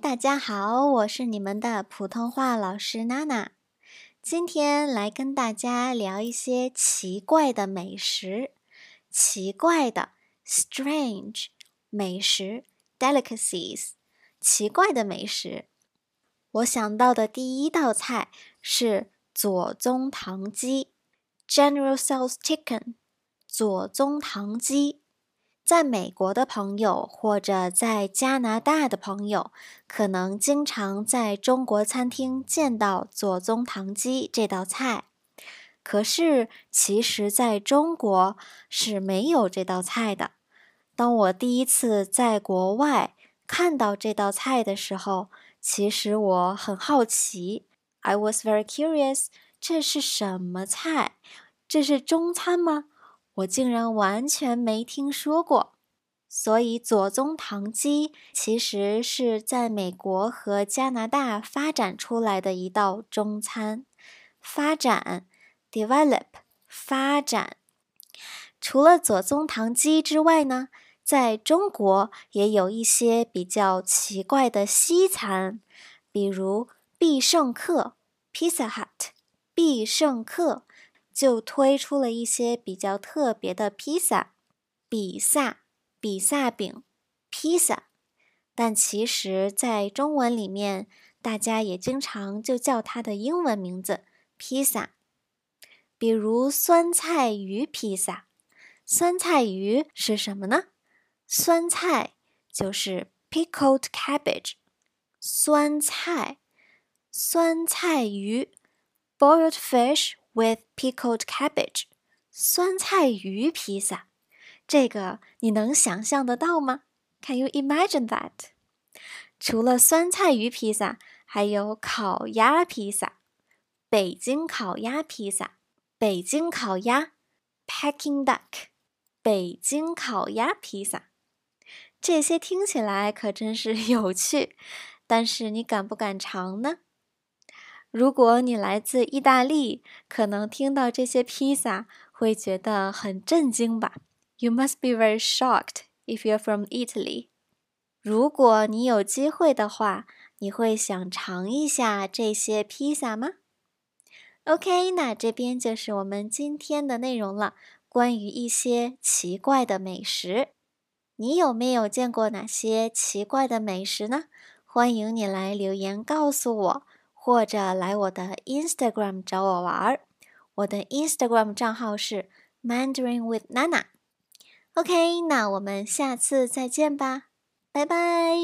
大家好，我是你们的普通话老师娜娜。今天来跟大家聊一些奇怪的美食，奇怪的 （strange） 美食 （delicacies），奇怪的美食。我想到的第一道菜是左宗棠鸡 （General Tso's Chicken），左宗棠鸡。在美国的朋友或者在加拿大的朋友，可能经常在中国餐厅见到左宗棠鸡这道菜。可是，其实在中国是没有这道菜的。当我第一次在国外看到这道菜的时候，其实我很好奇。I was very curious，这是什么菜？这是中餐吗？我竟然完全没听说过，所以左宗棠鸡其实是在美国和加拿大发展出来的一道中餐。发展，develop，发展。除了左宗棠鸡之外呢，在中国也有一些比较奇怪的西餐，比如必胜客 （Pizza Hut），必胜客。就推出了一些比较特别的披萨，比萨比萨饼，披萨。但其实，在中文里面，大家也经常就叫它的英文名字披萨。比如酸菜鱼披萨，酸菜鱼是什么呢？酸菜就是 pickled cabbage，酸菜，酸菜鱼，boiled fish。With pickled cabbage，酸菜鱼披萨，这个你能想象得到吗？Can you imagine that？除了酸菜鱼披萨，还有烤鸭披萨，北京烤鸭披萨，北京烤鸭，Peking duck，北京烤鸭披萨，这些听起来可真是有趣，但是你敢不敢尝呢？如果你来自意大利，可能听到这些披萨会觉得很震惊吧？You must be very shocked if you're from Italy。如果你有机会的话，你会想尝一下这些披萨吗？OK，那这边就是我们今天的内容了，关于一些奇怪的美食。你有没有见过哪些奇怪的美食呢？欢迎你来留言告诉我。或者来我的 Instagram 找我玩儿，我的 Instagram 账号是 Mandarin with Nana。OK，那我们下次再见吧，拜拜。